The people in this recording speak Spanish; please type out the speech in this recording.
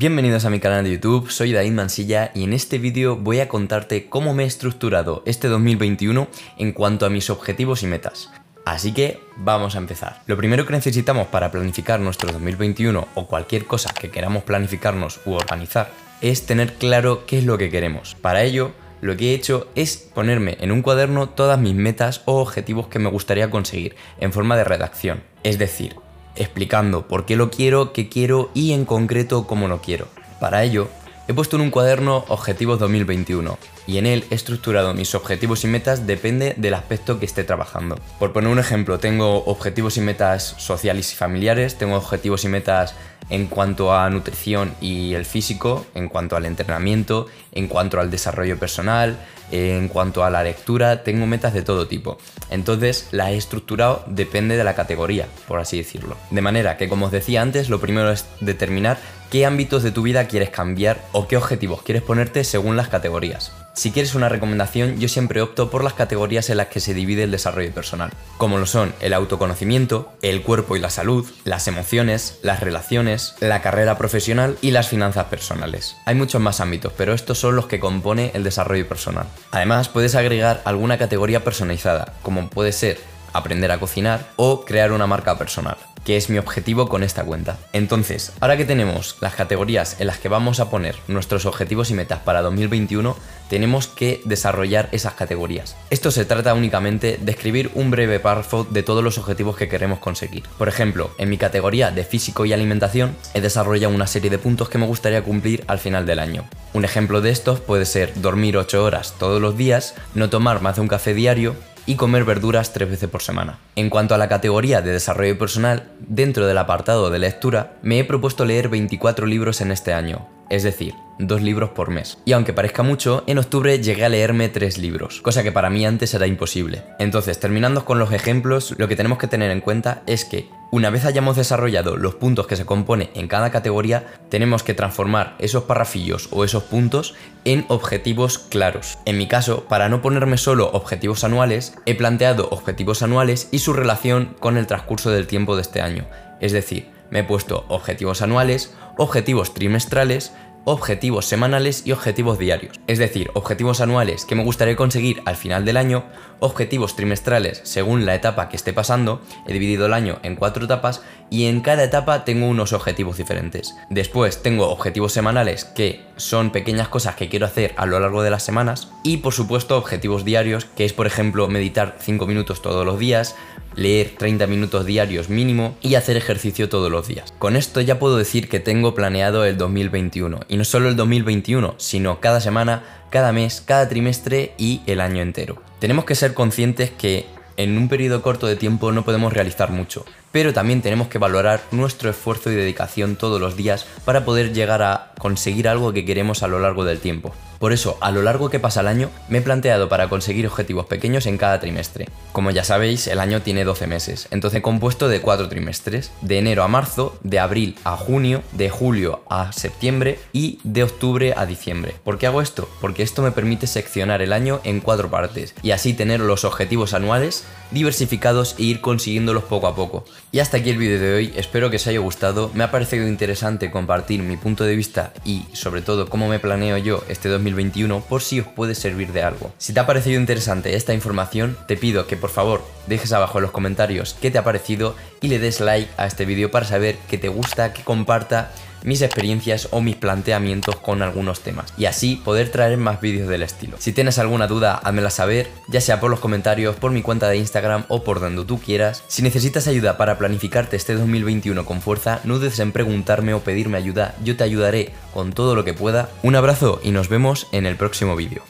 Bienvenidos a mi canal de YouTube, soy David Mansilla y en este vídeo voy a contarte cómo me he estructurado este 2021 en cuanto a mis objetivos y metas. Así que vamos a empezar. Lo primero que necesitamos para planificar nuestro 2021 o cualquier cosa que queramos planificarnos u organizar es tener claro qué es lo que queremos. Para ello, lo que he hecho es ponerme en un cuaderno todas mis metas o objetivos que me gustaría conseguir en forma de redacción. Es decir, explicando por qué lo quiero, qué quiero y en concreto cómo lo quiero. Para ello, he puesto en un cuaderno Objetivos 2021 y en él he estructurado mis objetivos y metas depende del aspecto que esté trabajando. Por poner un ejemplo, tengo objetivos y metas sociales y familiares, tengo objetivos y metas en cuanto a nutrición y el físico, en cuanto al entrenamiento, en cuanto al desarrollo personal, en cuanto a la lectura, tengo metas de todo tipo. Entonces las he estructurado depende de la categoría, por así decirlo. De manera que, como os decía antes, lo primero es determinar qué ámbitos de tu vida quieres cambiar o qué objetivos quieres ponerte según las categorías. Si quieres una recomendación, yo siempre opto por las categorías en las que se divide el desarrollo personal, como lo son el autoconocimiento, el cuerpo y la salud, las emociones, las relaciones, la carrera profesional y las finanzas personales. Hay muchos más ámbitos, pero estos son los que compone el desarrollo personal. Además, puedes agregar alguna categoría personalizada, como puede ser aprender a cocinar o crear una marca personal que es mi objetivo con esta cuenta. Entonces, ahora que tenemos las categorías en las que vamos a poner nuestros objetivos y metas para 2021, tenemos que desarrollar esas categorías. Esto se trata únicamente de escribir un breve párrafo de todos los objetivos que queremos conseguir. Por ejemplo, en mi categoría de físico y alimentación he desarrollado una serie de puntos que me gustaría cumplir al final del año. Un ejemplo de estos puede ser dormir 8 horas todos los días, no tomar más de un café diario, y comer verduras tres veces por semana. En cuanto a la categoría de desarrollo personal, dentro del apartado de lectura, me he propuesto leer 24 libros en este año, es decir, dos libros por mes. Y aunque parezca mucho, en octubre llegué a leerme tres libros, cosa que para mí antes era imposible. Entonces, terminando con los ejemplos, lo que tenemos que tener en cuenta es que una vez hayamos desarrollado los puntos que se compone en cada categoría, tenemos que transformar esos parrafillos o esos puntos en objetivos claros. En mi caso, para no ponerme solo objetivos anuales, he planteado objetivos anuales y su relación con el transcurso del tiempo de este año. Es decir, me he puesto objetivos anuales, objetivos trimestrales, objetivos semanales y objetivos diarios. Es decir, objetivos anuales que me gustaría conseguir al final del año, objetivos trimestrales según la etapa que esté pasando, he dividido el año en cuatro etapas y en cada etapa tengo unos objetivos diferentes. Después tengo objetivos semanales que son pequeñas cosas que quiero hacer a lo largo de las semanas y por supuesto objetivos diarios que es por ejemplo meditar 5 minutos todos los días, leer 30 minutos diarios mínimo y hacer ejercicio todos los días. Con esto ya puedo decir que tengo planeado el 2021 y no solo el 2021, sino cada semana, cada mes, cada trimestre y el año entero. Tenemos que ser conscientes que en un periodo corto de tiempo no podemos realizar mucho, pero también tenemos que valorar nuestro esfuerzo y dedicación todos los días para poder llegar a conseguir algo que queremos a lo largo del tiempo. Por eso, a lo largo que pasa el año, me he planteado para conseguir objetivos pequeños en cada trimestre. Como ya sabéis, el año tiene 12 meses, entonces compuesto de 4 trimestres, de enero a marzo, de abril a junio, de julio a septiembre y de octubre a diciembre. ¿Por qué hago esto? Porque esto me permite seccionar el año en cuatro partes y así tener los objetivos anuales diversificados e ir consiguiéndolos poco a poco. Y hasta aquí el vídeo de hoy, espero que os haya gustado, me ha parecido interesante compartir mi punto de vista y sobre todo cómo me planeo yo este 2021 2021 por si os puede servir de algo. Si te ha parecido interesante esta información, te pido que por favor dejes abajo en los comentarios qué te ha parecido y le des like a este vídeo para saber que te gusta, que comparta mis experiencias o mis planteamientos con algunos temas y así poder traer más vídeos del estilo. Si tienes alguna duda, házmela saber, ya sea por los comentarios, por mi cuenta de Instagram o por donde tú quieras. Si necesitas ayuda para planificarte este 2021 con fuerza, no dudes en preguntarme o pedirme ayuda, yo te ayudaré con todo lo que pueda. Un abrazo y nos vemos en el próximo vídeo.